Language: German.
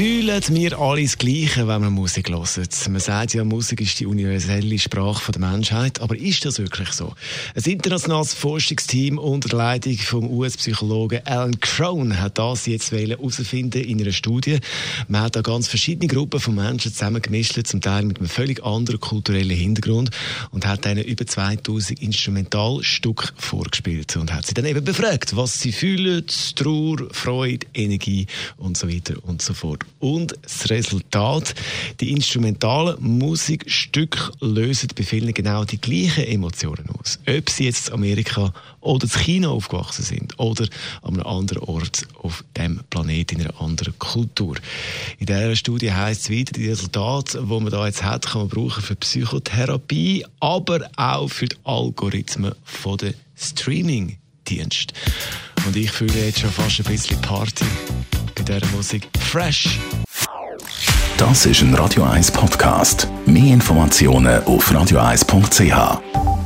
Fühlen wir alle das Gleiche, wenn wir Musik hören? Man sagt ja, Musik ist die universelle Sprache der Menschheit, aber ist das wirklich so? Ein internationales Forschungsteam unter der Leitung vom US-Psychologen Alan Crone hat das jetzt herausfinden in einer Studie. Man hat da ganz verschiedene Gruppen von Menschen zusammengemischt, zum Teil mit einem völlig anderen kulturellen Hintergrund und hat ihnen über 2000 Instrumentalstücke vorgespielt und hat sie dann eben befragt, was sie fühlen, Trauer, Freude, Energie und so weiter und so fort. Und das Resultat, die instrumentalen Musikstücke lösen bei vielen genau die gleichen Emotionen aus. Ob sie jetzt in Amerika oder in China aufgewachsen sind oder an einem anderen Ort auf dem Planeten in einer anderen Kultur. In dieser Studie heißt es weiter, die Resultate, die man da jetzt hat, kann man brauchen für Psychotherapie, aber auch für die Algorithmen von der Streaming-Dienst. Und ich fühle jetzt schon fast ein bisschen Party bei dieser Musik. Fresh! Das ist ein Radio 1 Podcast. Mehr Informationen auf radio1.ch.